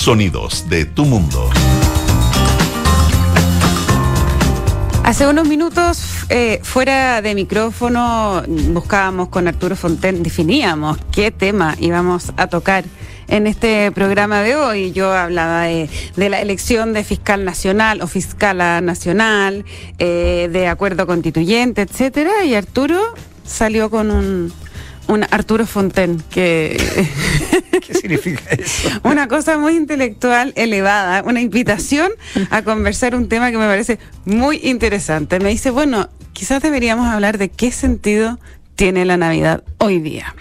Sonidos de tu mundo. Hace unos minutos, eh, fuera de micrófono, buscábamos con Arturo Fonten, definíamos qué tema íbamos a tocar en este programa de hoy. Yo hablaba de, la elección de fiscal nacional o fiscala nacional, eh, de acuerdo constituyente, etcétera, y Arturo salió con un, un Arturo Fonten que ¿Qué significa eso? Una cosa muy intelectual, elevada, una invitación a conversar un tema que me parece muy interesante. Me dice, bueno, quizás deberíamos hablar de qué sentido tiene la Navidad hoy día.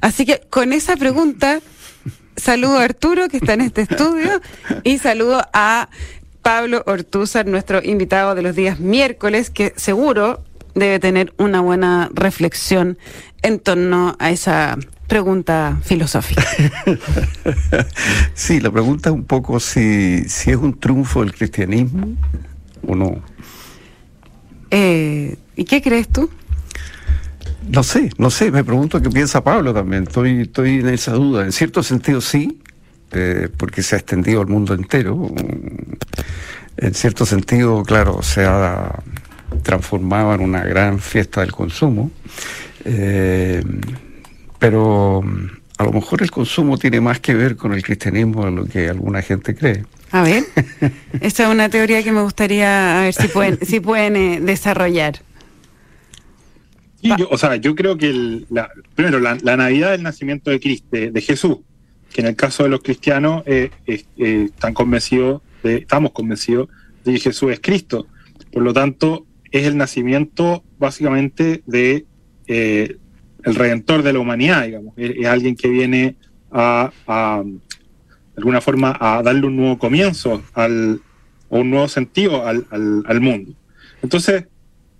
Así que con esa pregunta, saludo a Arturo, que está en este estudio, y saludo a Pablo Ortúzar, nuestro invitado de los días miércoles, que seguro debe tener una buena reflexión en torno a esa pregunta filosófica. sí, la pregunta es un poco si, si es un triunfo del cristianismo o no. Eh, ¿Y qué crees tú? No sé, no sé, me pregunto qué piensa Pablo también, estoy, estoy en esa duda. En cierto sentido sí, eh, porque se ha extendido al mundo entero. En cierto sentido, claro, se ha transformado en una gran fiesta del consumo. Eh, pero mm, a lo mejor el consumo tiene más que ver con el cristianismo de lo que alguna gente cree. A ver, esta es una teoría que me gustaría a ver si pueden, si pueden eh, desarrollar. o sea, yo creo que la, primero la, Navidad del nacimiento de Cristo, de, Jesús, que en el caso de los cristianos eh, eh, están convencidos, de, estamos convencidos de que Jesús es Cristo. Por lo tanto, es el nacimiento básicamente de el redentor de la humanidad, digamos. Es, alguien que viene a, de alguna forma, a darle un nuevo comienzo al, o un nuevo sentido al, al, mundo. Entonces,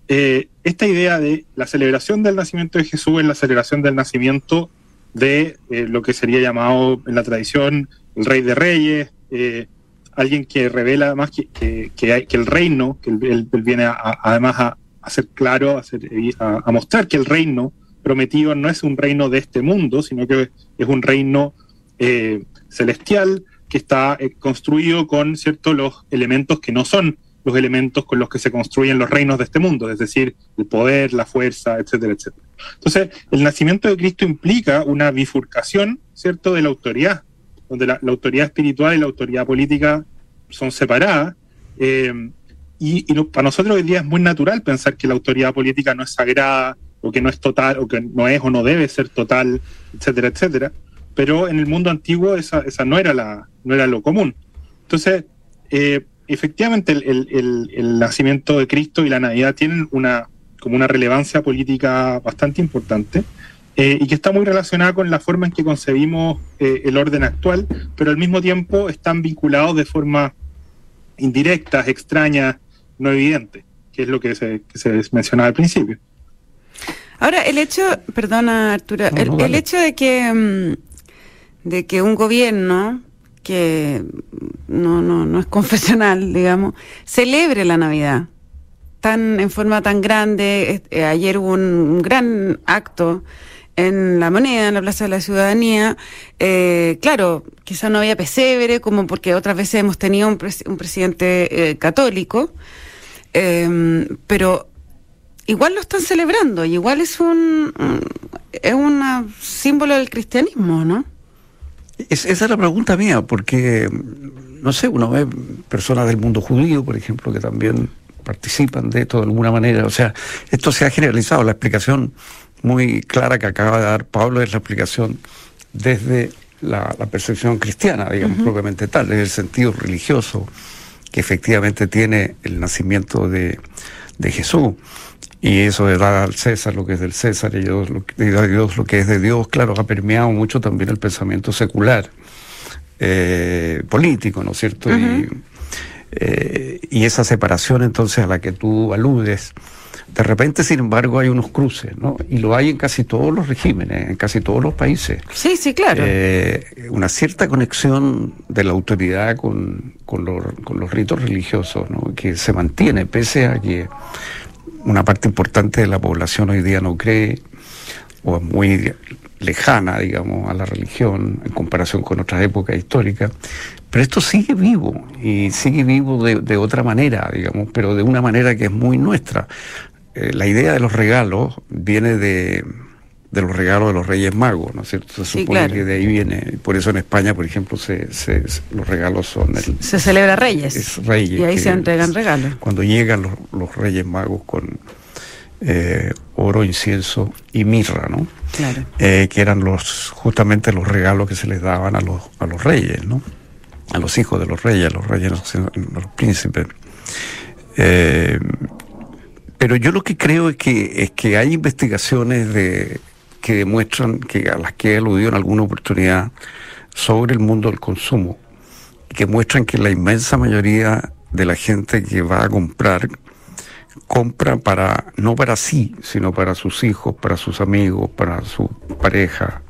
eh, esta idea de la celebración del nacimiento de Jesús es la celebración del nacimiento de eh, lo que sería llamado en la tradición el rey de reyes, eh, alguien que revela más que, que, que, el reino, que él, viene además a, hacer claro, a, a, mostrar que el reino prometido no es un reino de este mundo, sino que es un reino eh, celestial que está eh, construido con ciertos los elementos que no son los elementos con los que se construyen los reinos de este mundo, es decir, el poder, la fuerza, etcétera, etcétera. Entonces, el nacimiento de Cristo implica una bifurcación, ¿cierto?, de la autoridad, donde la, autoridad espiritual y la autoridad política son separadas. Eh, y, para nosotros hoy día es muy natural pensar que la autoridad política no es sagrada, o que no es total, o que no es o no debe ser total, etcétera, etcétera. Pero en el mundo antiguo esa, esa no, era la, no era lo común. Entonces, eh, efectivamente el, nacimiento de Cristo y la Navidad tienen una, como una relevancia política bastante importante eh, y que está muy relacionada con la forma en que concebimos eh, el orden actual, pero al mismo tiempo están vinculados de forma indirecta, extraña, no evidente, que es lo que se, que se mencionaba al principio. Ahora, el hecho, perdona Arturo, el, hecho de que, mm, de que un gobierno que no, no, no es confesional, digamos, celebre la Navidad tan en forma tan grande. Eh, ayer hubo un, gran acto en la moneda, en la Plaza de la Ciudadanía. Eh, claro, quizás no había pesebre, como porque otras veces hemos tenido un, un presidente eh, católico, pero igual lo están celebrando y igual es un, es un símbolo del cristianismo, ¿no? esa es la pregunta mía, porque, no sé, uno ve personas del mundo judío, por ejemplo, que también participan de esto de alguna manera. O sea, esto se ha generalizado. La explicación muy clara que acaba de dar Pablo es la explicación desde la, percepción cristiana, digamos, propiamente tal, desde el sentido religioso que efectivamente tiene el nacimiento de, de Jesús. Y eso de dar al César lo que es del César y, Dios, lo, a Dios lo que es de Dios, claro, ha permeado mucho también el pensamiento secular, eh, político, ¿no es cierto? y, eh, y esa separación entonces a la que tú aludes, de repente, sin embargo, hay unos cruces, ¿no? Y lo hay en casi todos los regímenes, en casi todos los países. Sí, sí, claro. Eh, una cierta conexión de la autoridad con, con, los, con los ritos religiosos, ¿no? Que se mantiene, pese a que una parte importante de la población hoy día no cree o es muy lejana, digamos, a la religión en comparación con otras épocas históricas, pero esto sigue vivo y sigue vivo de, de otra manera, digamos, pero de una manera que es muy nuestra. Eh, la idea de los regalos viene de, de los regalos de los Reyes Magos, ¿no es cierto? Se Sí, supone claro. que de ahí viene, por eso en España, por ejemplo, se, se- los regalos son el, Se celebra Reyes. es Reyes. Y ahí se entregan regalos. Cuando llegan los, los Reyes Magos con eh, oro, incienso y mirra, ¿no? Claro. Eh, que eran los justamente los regalos que se les daban a los, a los reyes, ¿no? A los hijos de los reyes, a los reyes, los, los príncipes. Eh, pero yo lo que creo es que es que hay investigaciones de que demuestran que a las que he aludido en alguna oportunidad sobre el mundo del consumo que muestran que la inmensa mayoría de la gente que va a comprar compra para no para sí, sino para sus hijos, para sus amigos, para su pareja,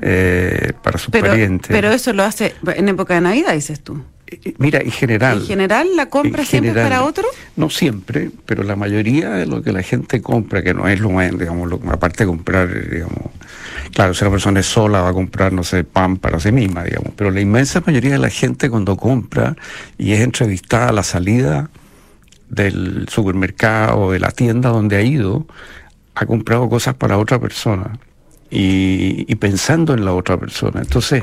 eh, para sus Pero, parientes. pero eso lo hace en época de Navidad, dices tú. Eh, Mira, en general. ¿En general la compra siempre es para otro? No siempre, pero la mayoría de lo que la gente compra, que no es lo más, digamos, lo- aparte de comprar, digamos, claro, si una persona es sola va a comprar, no sé, pan para sí misma, digamos, pero la inmensa mayoría de la gente cuando compra y es entrevistada a la salida del supermercado de la tienda donde ha ido, ha comprado cosas para otra persona y, y pensando en la otra persona. Entonces,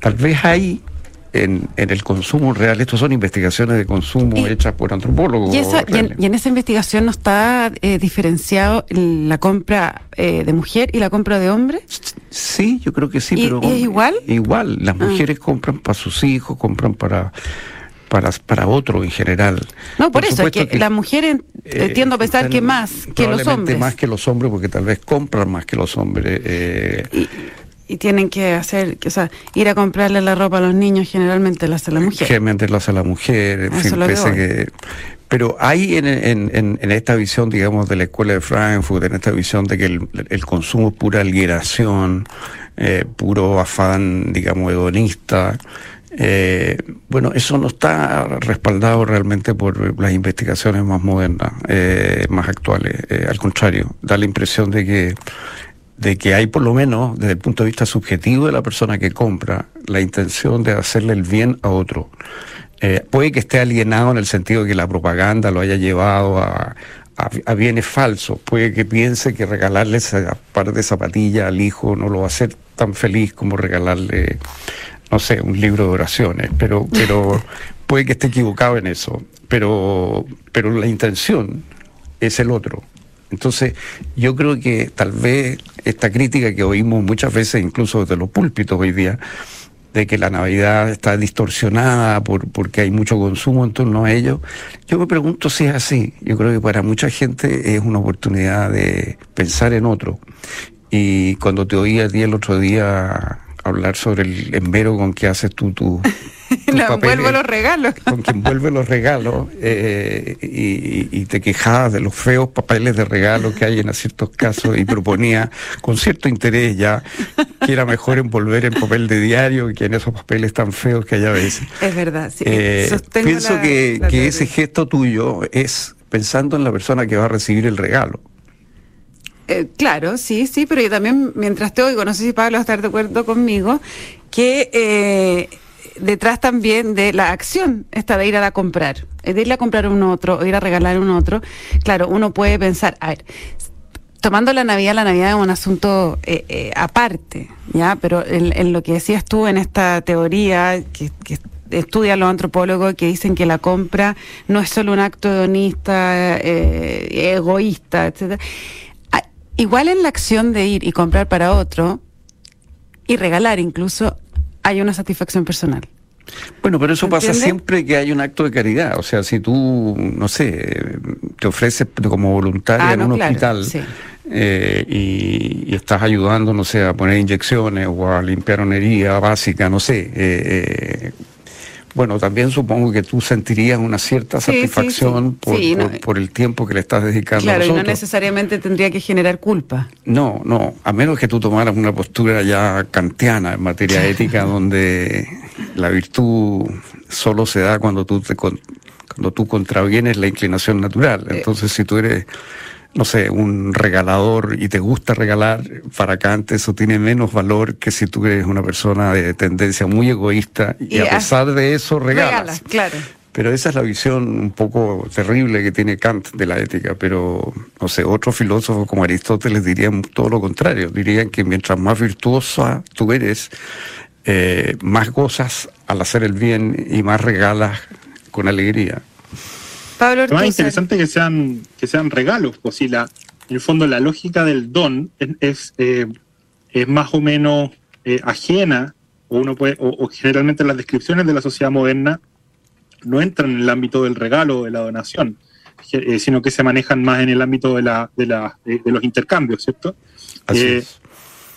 tal vez hay en, en el consumo real, estos son investigaciones de consumo Y- hechas por antropólogos. Y, esa- y en, reales. y en esa investigación no está eh, diferenciado la compra eh, de mujer y la compra de hombre. Sí, yo creo que sí, ¿Y- pero... es igual? Igual, las Ah. mujeres compran para sus hijos, compran para... Para, para otro en general. No, por, eso, es supuesto que, las mujeres eh, tiendo a pensar que más que los hombres. más que los hombres, porque tal vez compran más que los hombres. eh, y, y tienen que hacer, o sea, ir a comprarle la ropa a los niños generalmente lo hace la mujer. Generalmente lo hace la mujer, en fin, que pese que... Pero hay en, en- en- en esta visión, digamos, de la escuela de Frankfurt, en esta visión de que el, el consumo es pura liberación, eh, puro afán, digamos, hedonista. Eh, bueno, eso no está respaldado realmente por las investigaciones más modernas, eh, más actuales. Eh, al contrario, da la impresión de que de que hay por lo menos desde el punto de vista subjetivo de la persona que compra la intención de hacerle el bien a otro. Puede que esté alienado en el sentido de que la propaganda lo haya llevado a, a- a bienes falsos. Puede que piense que regalarle esa par de zapatillas al hijo no lo va a hacer tan feliz como regalarle, no sé, un libro de oraciones. Pero, pero puede que esté equivocado en eso. Pero, pero la intención es el otro. Entonces, yo creo que tal vez esta crítica que oímos muchas veces, incluso desde los púlpitos hoy día, de que la Navidad está distorsionada por, porque hay mucho consumo en torno a ello, yo me pregunto si es así. Yo creo que para mucha gente es una oportunidad de pensar en otro. Y cuando te oí a ti el otro día hablar sobre el esmero con que haces tú tu... tus La papeles, envuelvo los regalos. con quien envuelve los regalos eh, y, y te quejabas de los feos papeles de regalo que hay en ciertos casos y proponía con cierto interés ya que era mejor envolver en papel de diario que en esos papeles tan feos que hay a veces. Es verdad, sí. Eh, pienso la- que, la que ese gesto tuyo es pensando en la persona que va a recibir el regalo. Eh, claro, sí, sí, pero yo también, mientras te oigo, no sé si Pablo va a estar de acuerdo conmigo, que eh, detrás también de la acción esta de ir a comprar, de ir a comprar un otro, o ir a regalar un otro, claro, uno puede pensar, a ver, tomando la Navidad, la Navidad es un asunto eh, eh, aparte, ¿ya? Pero en, lo que decías tú en esta teoría que, que estudian los antropólogos que dicen que la compra no es solo un acto hedonista, eh, egoísta, etcétera. Igual en la acción de ir y comprar para otro y regalar incluso hay una satisfacción personal. Bueno, pero eso pasa siempre que hay un acto de caridad. O sea, si tú, no sé, te ofreces como voluntaria Ah, en un claro, hospital sí. eh, y, y estás ayudando, no sé, a poner inyecciones o a limpiar una herida básica, no sé. eh, eh, bueno, también supongo que tú sentirías una cierta Sí, satisfacción sí. Por, Sí, no, por- por el tiempo que le estás dedicando a Claro, y no nosotros. necesariamente tendría que generar culpa. No, no, a menos que tú tomaras una postura ya kantiana en materia ética, donde la virtud solo se da cuando tú te cuando tú contravienes la inclinación natural. Entonces, si tú eres no sé, un regalador y te gusta regalar, para Kant eso tiene menos valor que si tú eres una persona de tendencia muy egoísta y, Y a a- pesar de eso regalas. Regalas, claro. Pero esa es la visión un poco terrible que tiene Kant de la ética. Pero, no sé, otros filósofos como Aristóteles dirían todo lo contrario. Dirían que mientras más virtuosa tú eres, eh, más gozas al hacer el bien y más regalas con alegría. Pablo Lo más interesante que sean, que sean regalos, pues si la, en el fondo la lógica del don es, es, eh, es más o menos eh, ajena, o uno puede, o, o generalmente las descripciones de la sociedad moderna no entran en el ámbito del regalo o de la donación, eh, sino que se manejan más en el ámbito de, la, de, la, de, de los intercambios, ¿cierto? Así Eh, es.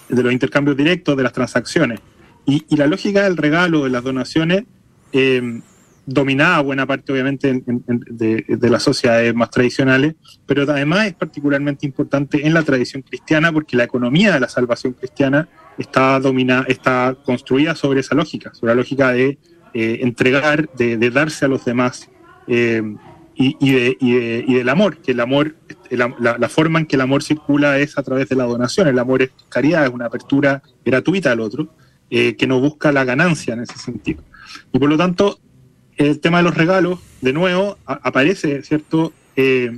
de los intercambios directos, de las transacciones. Y, y la lógica del regalo, de las donaciones, eh, dominaba buena parte, obviamente, en- en- en- de, de las sociedades más tradicionales, pero además es particularmente importante en la tradición cristiana porque la economía de la salvación cristiana está, domina, está construida sobre esa lógica, sobre la lógica de eh, entregar, de, darse a los demás eh, y, y de- y de- y del amor, que el amor, la forma en que el amor circula es a través de la donación, el amor es caridad, es una apertura gratuita al otro, eh, que no busca la ganancia en ese sentido. Y por lo tanto, el tema de los regalos, de nuevo, aparece, ¿cierto? Eh,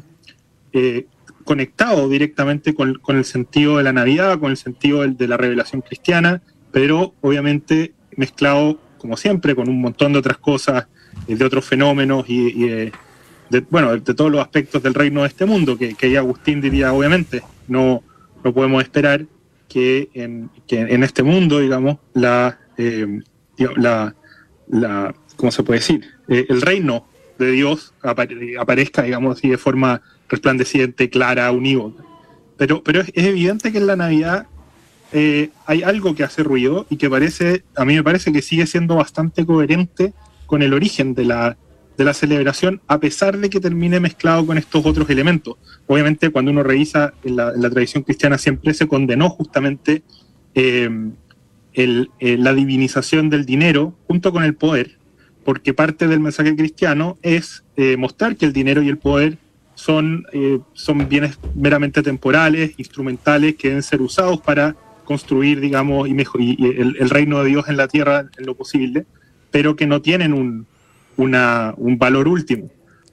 eh, conectado directamente con, con el sentido de la Navidad, con el sentido del- de la revelación cristiana, pero obviamente mezclado, como siempre, con un montón de otras cosas, eh, de otros fenómenos y, de, bueno, de todos los aspectos del reino de este mundo, que, que Agustín diría, obviamente, no, no podemos esperar que en, que en este mundo, digamos, la, la, ¿cómo se puede decir? Eh, el reino de Dios apare- aparezca, digamos así, de forma resplandeciente, clara, unívoca. Pero, pero es, es evidente que en la Navidad eh, hay algo que hace ruido y que parece, a mí me parece que sigue siendo bastante coherente con el origen de la, de la celebración, a pesar de que termine mezclado con estos otros elementos. Obviamente, cuando uno revisa en la, tradición cristiana, siempre se condenó justamente eh, la divinización del dinero junto con el poder, porque parte del mensaje cristiano es eh, mostrar que el dinero y el poder son, eh, son bienes meramente temporales, instrumentales, que deben ser usados para construir, digamos, y, mejo- y- el, el reino de Dios en la tierra en lo posible, pero que no tienen un, una- un valor último.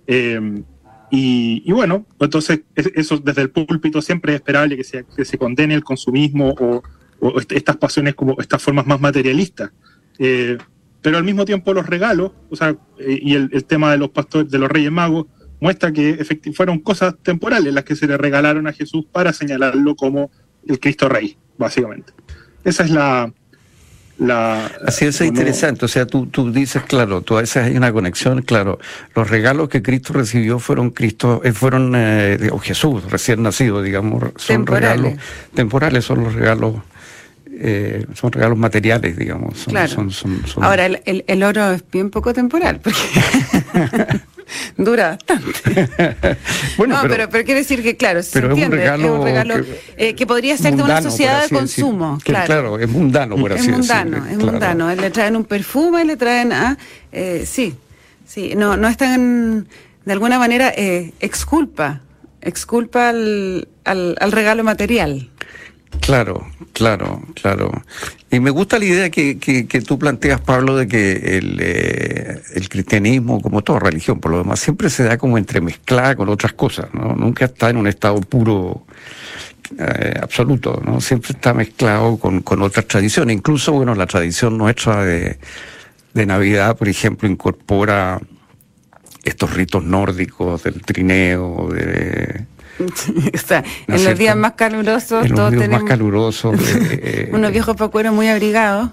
Eh, y, y bueno, entonces es- eso desde el púlpito siempre es esperable que se, que se condene el consumismo o, o est- estas pasiones como estas formas más materialistas. Eh, pero al mismo tiempo los regalos, o sea, eh, y el, el tema de los pastores, de los reyes magos, muestra que fueron cosas temporales las que se le regalaron a Jesús para señalarlo como el Cristo Rey, básicamente. Esa es la... la Así es, es interesante. O sea, tú, tú dices, claro, tú a veces hay una conexión, claro. Los regalos que Cristo recibió fueron Cristo, eh, fueron eh, digo, Jesús recién nacido, digamos, son Temporales. regalos temporales, son los regalos, eh, son regalos materiales, digamos. Son, Claro. son- son- son- Ahora, el, el- el oro es bien poco temporal, porque dura bastante. bueno, no, pero, pero, pero, quiere decir que, claro, se pero es un entiende, regalo es un regalo que- eh, que, podría ser de una mundano, sociedad de decir. consumo. Que, claro. es mundano, por es así mundano, decirlo. es claro. mundano. Le traen un perfume, le traen a... eh, sí, sí, no, no es tan, de alguna manera, eh, exculpa, exculpa al, al, al regalo material. Claro, claro, claro. Y me gusta la idea que, que, que tú planteas, Pablo, de que el, eh, el cristianismo, como toda religión, por lo demás, siempre se da como entremezclada con otras cosas, ¿no? Nunca está en un estado puro eh, absoluto, ¿no? Siempre está mezclado con, con otras tradiciones. Incluso, bueno, la tradición nuestra de, de Navidad, por ejemplo, incorpora estos ritos nórdicos del trineo, de o sea, ¿No en los días más calurosos, en los todos días más tenemos calurosos. eh, unos viejos pacueros muy abrigados.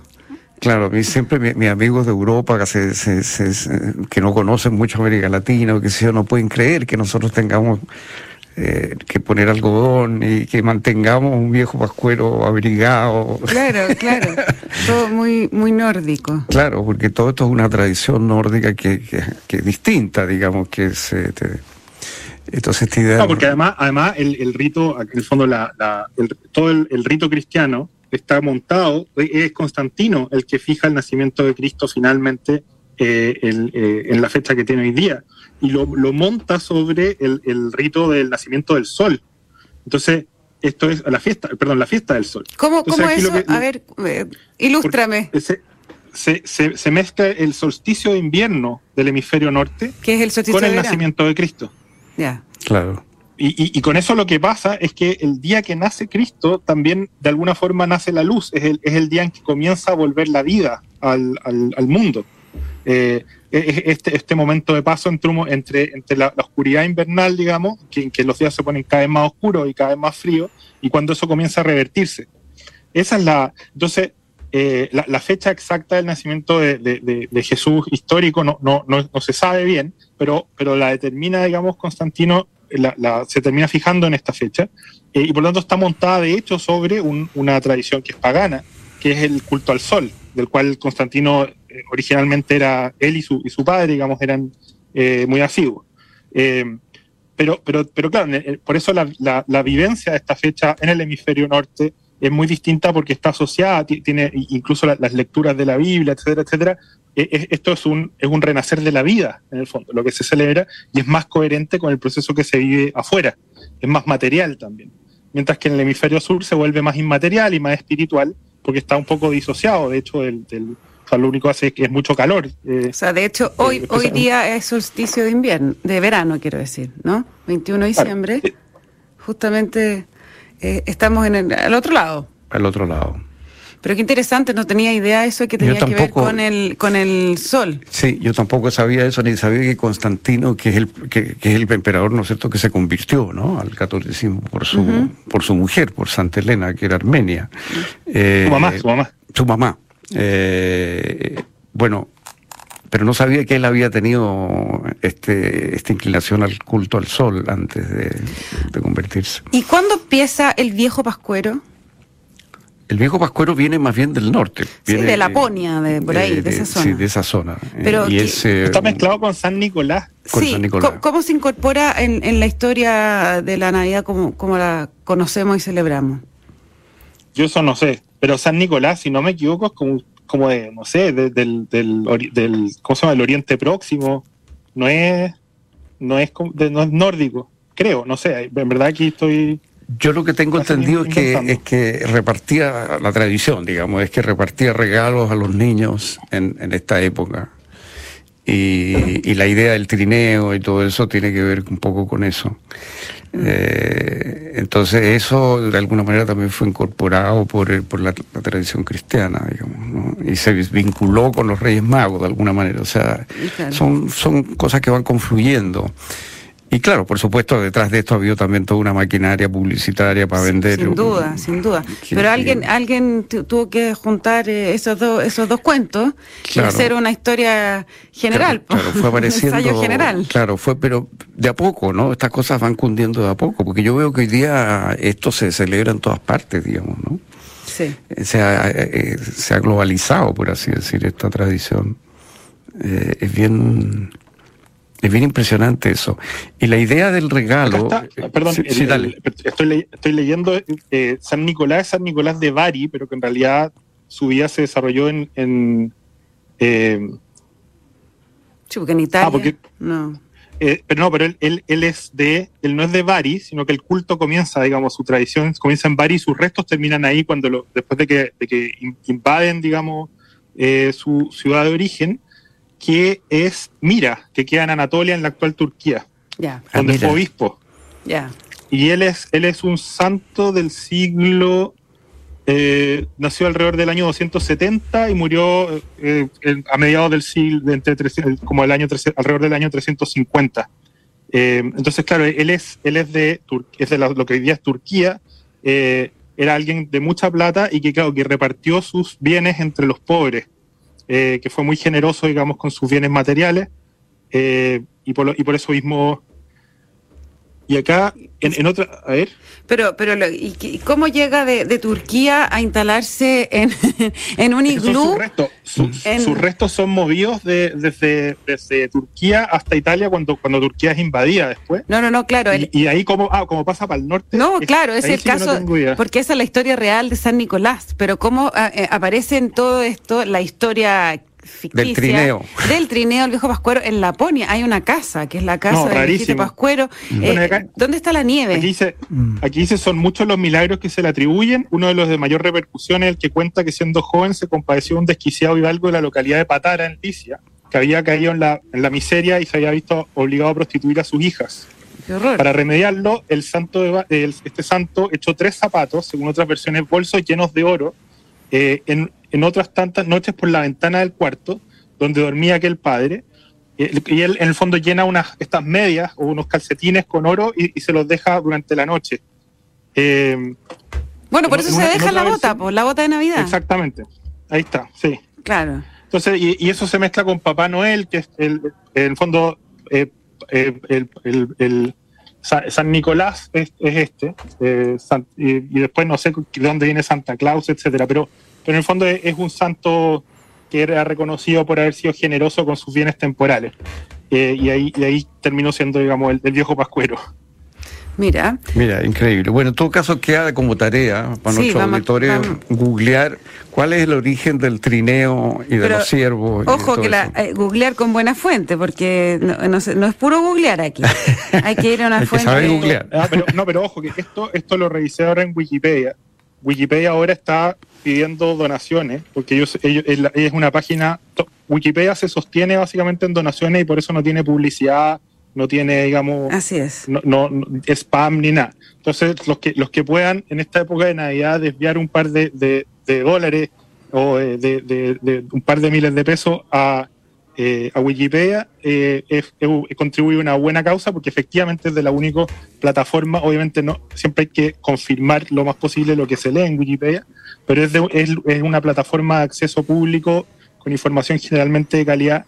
Claro, a mí siempre mi- mis amigos de Europa que, se, se- se- que no conocen mucho América Latina o que yo, no pueden creer que nosotros tengamos eh, que poner algodón y que mantengamos un viejo pascuero abrigado. Claro, claro. Todo muy, muy nórdico. Claro, porque todo esto es una tradición nórdica que, que, que es distinta, digamos, que es... eh, entonces. No, porque además, además el, el rito, en el fondo, la, la- el- todo el, el rito cristiano está montado, es Constantino el que fija el nacimiento de Cristo finalmente eh, el, eh, en la fecha que tiene hoy día, y lo, lo monta sobre el, el rito del nacimiento del sol. Entonces, esto es la fiesta, perdón, la fiesta del sol. ¿Cómo, Entonces, cómo eso? que- a ver, eh, ilústrame. Se, se, se- se mezcla el solsticio de invierno del hemisferio norte ¿Qué es el solsticio con el verano? nacimiento de Cristo. Ya. Claro. Y, y- y con eso lo que pasa es que el día que nace Cristo también de alguna forma nace la luz, es el, es el día en que comienza a volver la vida al, al- al mundo. Eh, es este, este momento de paso entre, entre, entre la, la oscuridad invernal, digamos, que, en que los días se ponen cada vez más oscuros y cada vez más fríos, y cuando eso comienza a revertirse. Esa es la. Entonces, eh, la, la fecha exacta del nacimiento de, de- de- de Jesús histórico no, no, no, no se sabe bien, pero, pero la determina, digamos, Constantino, la, la- se termina fijando en esta fecha, eh, y por lo tanto está montada, de hecho, sobre un- una tradición que es pagana, que es el culto al sol, del cual Constantino eh, originalmente era, él y su, y su padre, digamos, eran eh, muy asiduos. Eh, pero, pero, pero claro, por eso la- la vivencia de esta fecha en el hemisferio norte es muy distinta porque está asociada, ti- tiene incluso la- las lecturas de la Biblia, etcétera, etcétera. Eh, eh, Esto es un, es un renacer de la vida, en el fondo, lo que se celebra, y es más coherente con el proceso que se vive afuera, es más material también. Mientras que en el hemisferio sur se vuelve más inmaterial y más espiritual, porque está un poco disociado, de hecho, del, del- o sea, lo único que hace es que es mucho calor. eh, O sea, de hecho, hoy, Eh, hoy día es solsticio de invierno, de verano, quiero decir, ¿no? 21 de diciembre. Eh, Justamente eh, estamos en el, al otro lado. Al otro lado. Pero qué interesante, no tenía idea eso que tenía que ver con el, con el sol. Sí, yo tampoco sabía eso, ni sabía que Constantino, que es el, que, que es el emperador, ¿no es cierto?, que se convirtió, ¿no?, al catolicismo por su, por su mujer, por Santa Elena, que era armenia. Eh, su mamá, su mamá. Su mamá. Eh, bueno, pero no sabía que él había tenido este, esta inclinación al culto al sol antes de, de convertirse. ¿Y cuándo empieza el viejo pascuero? El viejo pascuero viene más bien del norte. Sí, viene, de Laponia, de por ahí, de esa zona. Sí, de esa zona. Pero y que- es, Está mezclado con San Nicolás. Con sí, San Nicolás. ¿cómo, cómo se incorpora en, en la historia de la Navidad como, como la conocemos y celebramos? Yo eso no sé, pero San Nicolás, si no me equivoco, es como, como de, no sé, de- del, del, del, ¿cómo se llama? El Oriente Próximo. No es, no es, no es nórdico, creo, no sé. En verdad aquí estoy... Yo lo que tengo entendido es que, es que repartía la tradición, digamos, es que repartía regalos a los niños en, en esta época. Y, y la idea del trineo y todo eso tiene que ver un poco con eso. Eh, entonces eso de alguna manera también fue incorporado por, el- por la, la tradición cristiana, digamos, ¿no? y se vinculó con los Reyes Magos de alguna manera. O sea, Claro. son, son cosas que van confluyendo. Y claro, por supuesto, detrás de esto ha habido también toda una maquinaria publicitaria para vender. Sin duda, sin duda. Pero alguien, alguien tu- tuvo que juntar eh, esos dos, esos dos cuentos Claro. y hacer una historia general, Claro, claro, fue apareciendo. ensayo general. Claro, fue, pero de a poco, ¿no? Estas cosas van cundiendo de a poco, porque yo veo que hoy día esto se celebra en todas partes, digamos, ¿no? Sí. Eh, Se ha, eh, eh, se ha globalizado, por así decir, esta tradición. Eh, es bien. Es bien impresionante eso. Y la idea del regalo. Está, eh, perdón, sí, el- sí, el- dale. estoy, le- estoy leyendo eh, San Nicolás, es San Nicolás de Bari, pero que en realidad su vida se desarrolló en... en, eh, Sí, porque en Italia. Ah, porque- No. eh, pero no, pero él, él, él es de, él no es de Bari, sino que el culto comienza, digamos, su tradición comienza en Bari y sus restos terminan ahí cuando lo, después de que, de que in- invaden, digamos, eh, su ciudad de origen, que es Mira, que queda en Anatolia, en la actual Turquía, Ah, donde fue obispo. ya. Y él es, él es un santo del siglo. eh, nació alrededor del año 270 y murió eh, a mediados del siglo, de entre 300 como el año 300 alrededor del año 350. Eh, entonces, claro, él es, él es de, Tur- es de la- lo que hoy día es Turquía. eh, era alguien de mucha plata y que, claro, que repartió sus bienes entre los pobres, eh, que fue muy generoso, digamos, con sus bienes materiales. eh, y, por lo- y por eso mismo y acá, en, en otra, a ver, Pero, pero ¿y, cómo llega de, de Turquía a instalarse en, en un iglú? sus restos, Su- En- sus restos son movidos de- desde, desde Turquía hasta Italia cuando, cuando Turquía es invadida después. No, no, no, claro. el- Y, y ahí como, ah, como pasa para el norte. No, es- claro, es el sí no caso, idea. porque esa es la historia real de San Nicolás, pero cómo ah, eh, aparece en todo esto la historia ficticia. Del trineo. Del trineo del viejo Pascuero en Laponia. Hay una casa, que es la casa No, del viejito. Pascuero. Eh, Bueno, acá- ¿Dónde está la nieve? Aquí dice, Mm. aquí dice, son muchos los milagros que se le atribuyen. Uno de los de mayor repercusión es el que cuenta que siendo joven se compadeció de un desquiciado hidalgo de la localidad de Patara, en Licia, que había caído en la, en la miseria y se había visto obligado a prostituir a sus hijas. Qué horror. Para remediarlo, el santo de el- este santo echó tres zapatos, según otras versiones, bolsos llenos de oro, eh, en, en otras tantas noches por la ventana del cuarto, donde dormía aquel padre. Y él, en el fondo, llena unas, estas medias o unos calcetines con oro y, y se los deja durante la noche. Eh, bueno, por eso una- se deja la bota, versión- la bota de Navidad. exactamente. Ahí está, sí. Claro. Entonces, y, y eso se mezcla con Papá Noel, que es el, en el fondo eh, eh, el, el- el Sa- San Nicolás es, es este, eh, San- y, y después no sé de dónde viene Santa Claus, etcétera, pero, pero en el fondo es, un santo que era reconocido por haber sido generoso con sus bienes temporales. Eh, y, ahí, y ahí terminó siendo, digamos, el, el viejo pascuero. Mira, Mira, increíble. Bueno, en todo caso queda como tarea para Sí, nuestros vamos- auditores vamos. googlear cuál es el origen del trineo y de Pero, los ciervos. de ojo que la, eh, googlear con buena fuente, porque no, no se- no es puro googlear aquí. Hay que ir a una Hay que fuente. saber googlear. Ah, pero, no, pero ojo, que esto, esto lo revisé ahora en Wikipedia. Wikipedia ahora está pidiendo donaciones, porque ellos, ellos es una página, Wikipedia se sostiene básicamente en donaciones y por eso no tiene publicidad, no tiene, digamos, Así es. no, no- no- spam ni nada. Entonces, los que, los que puedan en esta época de Navidad desviar un par de, de- de dólares o eh, de, de- de un par de miles de pesos a, eh, a Wikipedia, eh, es- es- contribuye a una buena causa porque efectivamente es de la única plataforma, obviamente no siempre hay que confirmar lo más posible lo que se lee en Wikipedia, pero es, de- es, es una plataforma de acceso público con información generalmente de calidad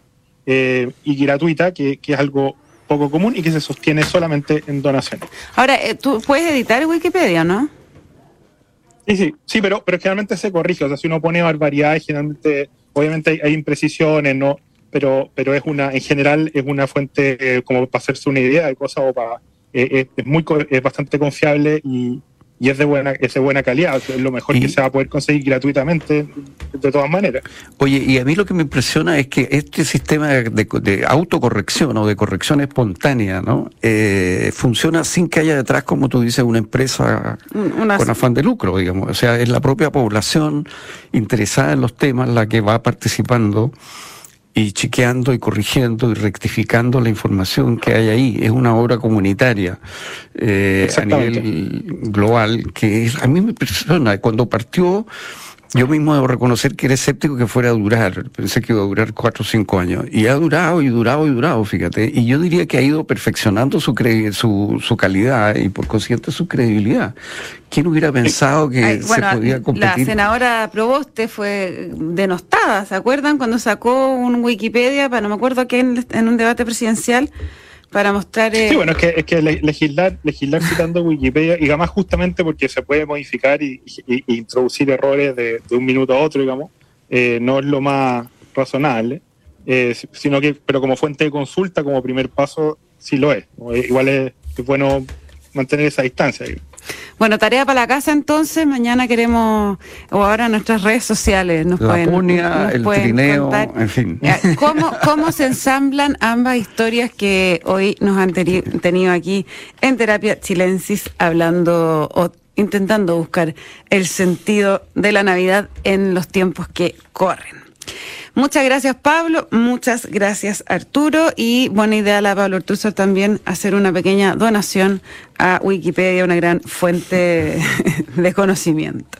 eh, y gratuita, que, que es algo poco común y que se sostiene solamente en donaciones. Ahora, eh, tú puedes editar Wikipedia, ¿no? Sí, sí, sí, pero, pero generalmente se corrige. O sea, si uno pone barbaridades, generalmente, obviamente hay, hay imprecisiones, ¿no? Pero, pero es una, en general, es una fuente eh, como para hacerse una idea de cosas o para. eh, es, es muy, es bastante confiable y, y es de buena, es de buena calidad. Es lo mejor Y- que se va a poder conseguir gratuitamente, de todas maneras. Oye, y a mí lo que me impresiona es que este sistema de, de autocorrección o de corrección espontánea, ¿no? Eh, funciona sin que haya detrás, como tú dices, una empresa una- con afán de lucro, digamos. O sea, es la propia población interesada en los temas la que va participando y chequeando y corrigiendo y rectificando la información que hay ahí. Es una obra comunitaria eh, a nivel global que es- a mí me impresiona. Cuando partió, yo mismo debo reconocer que era escéptico que fuera a durar. Pensé que iba a durar cuatro o cinco años. Y ha durado y durado y durado, fíjate. Y yo diría que ha ido perfeccionando su, cre- su, su calidad y por consiguiente su credibilidad. ¿Quién hubiera pensado que Ay, bueno, se podía la competir? senadora Proboste fue denostada, ¿se acuerdan? Cuando sacó un Wikipedia, para no me acuerdo qué, en, en un debate presidencial, para mostrar... eh, Sí, bueno, es que, es que le- legislar, legislar citando Wikipedia, y además justamente porque se puede modificar y introducir errores de, un minuto a otro, digamos, eh, no es lo más razonable, eh, si- sino que, pero como fuente de consulta, como primer paso, sí lo es. Eh, Igual es, es bueno mantener esa distancia. Bueno, tarea para la casa entonces, mañana queremos, o ahora nuestras redes sociales nos La pueden... punia, nos el pueden trineo, contar, en fin. ¿Cómo, ¿Cómo se ensamblan ambas historias que hoy nos han teni- tenido aquí en Terapia Chilensis hablando o intentando buscar el sentido de la Navidad en los tiempos que corren? Muchas gracias Pablo, muchas gracias Arturo y buena idea la Pablo Arturo también hacer una pequeña donación a Wikipedia, una gran fuente de conocimiento.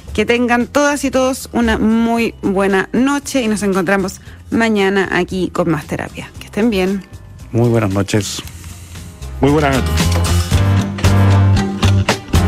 Que tengan todas y todos una muy buena noche y nos encontramos mañana aquí con más terapia. Que estén bien. Muy buenas noches. Muy buenas noches.